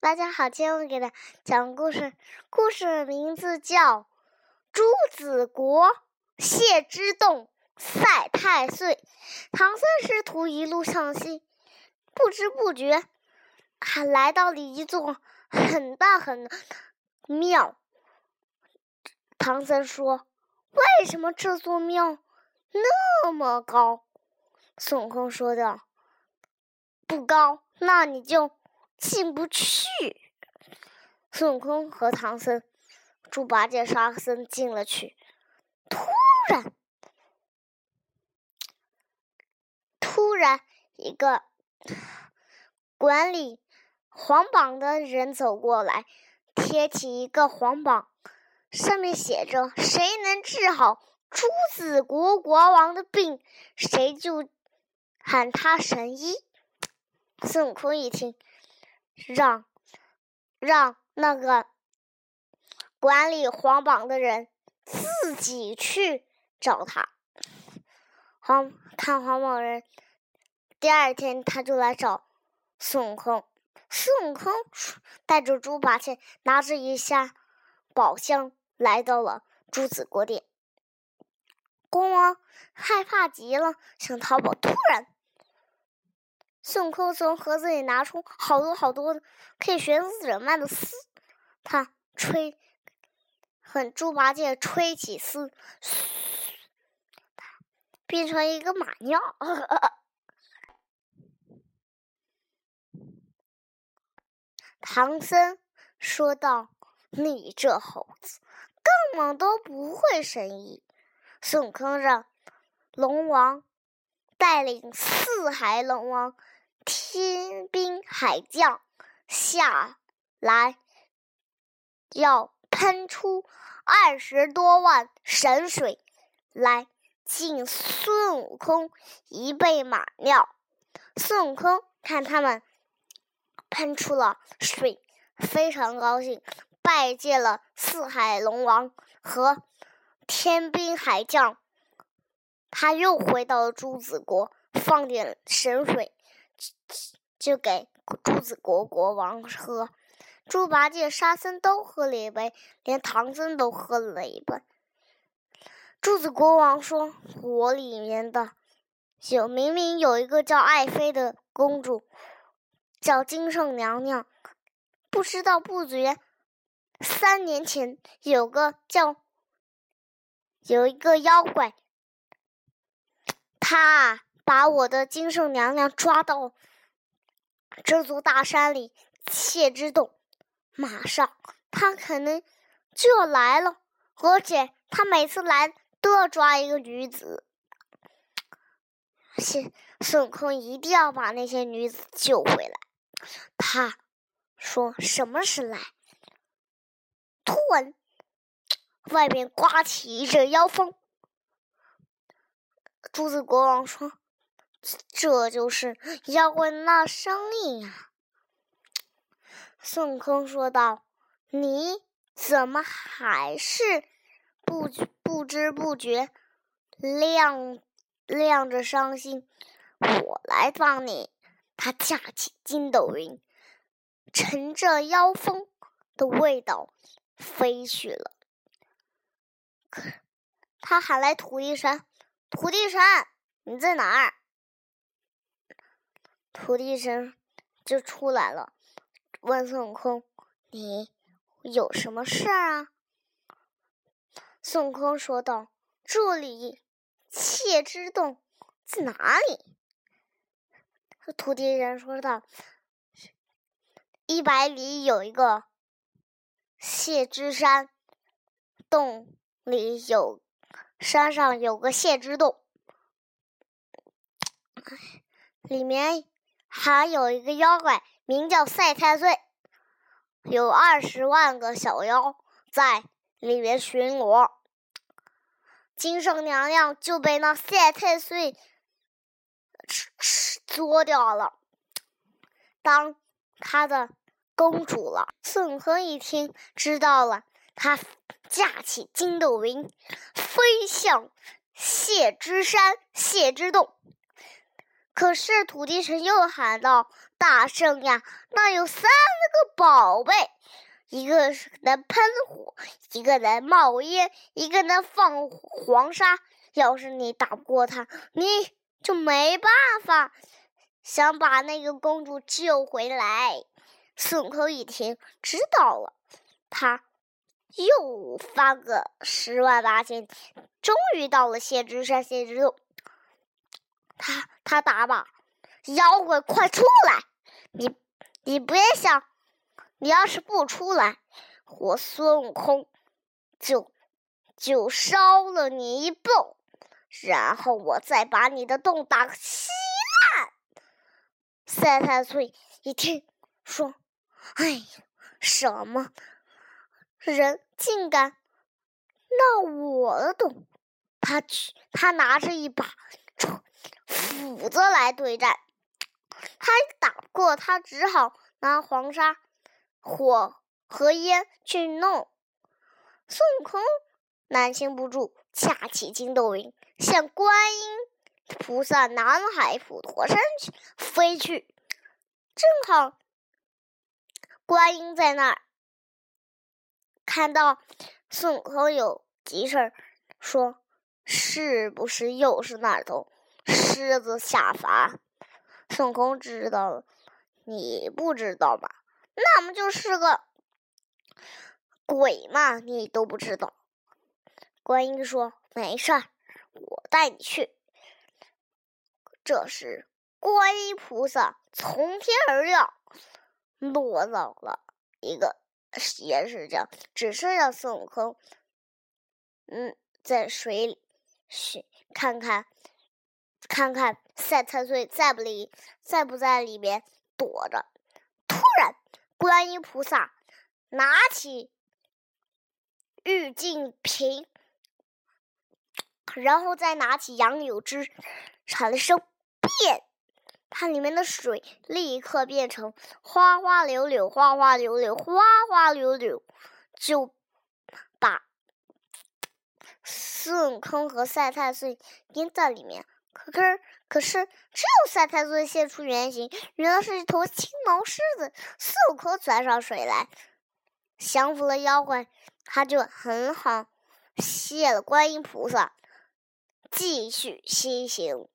大家好，今天我给大家讲故事，故事名字叫《朱子国谢之洞赛太岁》。唐僧师徒一路向西，不知不觉还来到了一座很大很大的庙。唐僧说：“为什么这座庙那么高？”孙悟空说道：“不高，那你就。”进不去。孙悟空和唐僧、猪八戒、沙僧进了去。突然，突然，一个管理黄榜的人走过来，贴起一个黄榜，上面写着：“谁能治好朱子国国王的病，谁就喊他神医。”孙悟空一听。让，让那个管理黄榜的人自己去找他。黄看黄榜人，第二天他就来找孙悟空。孙悟空带着猪八戒，拿着一下宝箱，来到了朱子国殿。国王害怕极了，想逃跑，突然。孙悟空从盒子里拿出好多好多可以学死人脉的丝，他吹，和猪八戒吹起丝，变成一个马尿。唐僧说道：“你这猴子根本都不会神医。”孙悟空让龙王带领四海龙王。天兵海将下来，要喷出二十多万神水来浸孙悟空一背马尿。孙悟空看他们喷出了水，非常高兴，拜见了四海龙王和天兵海将。他又回到了朱子国，放点神水。就给朱子国国王喝，猪八戒、沙僧都喝了一杯，连唐僧都喝了一杯。朱子国王说：“我里面的有明明有一个叫爱妃的公主，叫金圣娘娘，不知道不觉，三年前有个叫有一个妖怪，他。”把我的金圣娘娘抓到这座大山里谢之洞，马上他可能就要来了，而且他每次来都要抓一个女子。孙孙悟空一定要把那些女子救回来。他说：“什么是来？”突然，外面刮起一阵妖风。朱子国王说。这就是妖怪那声音呀！孙悟空说道：“你怎么还是不不知不觉亮亮着伤心？我来帮你。”他架起筋斗云，乘着妖风的味道飞去了。他喊来土地神：“土地神，你在哪儿？”土地神就出来了，问孙悟空：“你有什么事儿啊？”孙悟空说道：“这里谢之洞在哪里？”土地神说道：“一百里有一个谢之山，洞里有山上有个谢之洞，里面。”还有一个妖怪，名叫赛太岁，有二十万个小妖在里面巡逻。金圣娘娘就被那赛太岁吃吃捉掉了，当他的公主了。孙悟空一听，知道了，他架起筋斗云，飞向谢之山、谢之洞。可是土地神又喊道：“大圣呀，那有三个宝贝，一个是能喷火，一个能冒烟，一个能放黄沙。要是你打不过他，你就没办法想把那个公主救回来。孙悟空一听，知道了，他又翻个十万八千，终于到了谢之山。谢之洞，他他打吧，妖怪快出来！你你别想，你要是不出来，我孙悟空就就烧了你一洞，然后我再把你的洞打个稀烂。赛太岁一听说。哎呀，什么人竟敢闹我的洞？他去，他拿着一把斧子来对战，他打不过，他只好拿黄沙、火和烟去弄。孙悟空难禁不住，架起筋斗云，向观音菩萨南海普陀山去飞去，正好。观音在那儿看到孙悟空有急事儿，说：“是不是又是那头狮子下凡？”孙悟空知道了，你不知道吧？那么就是个鬼嘛，你都不知道。观音说：“没事儿，我带你去。”这时，观音菩萨从天而降。落到了一个岩石上，只剩下孙悟空，嗯，在水里去看看，看看赛太岁在不里，在不在里面躲着。突然，观音菩萨拿起玉净瓶，然后再拿起杨柳枝，喊了声“变”。它里面的水立刻变成花花柳柳，花花柳柳，花花柳柳，就把 孙悟空和赛太岁淹在里面。可可可是，只有三太子现出原形，原来是一头青毛狮子。孙悟空钻上水来，降服了妖怪，他就很好谢了观音菩萨，继续西行。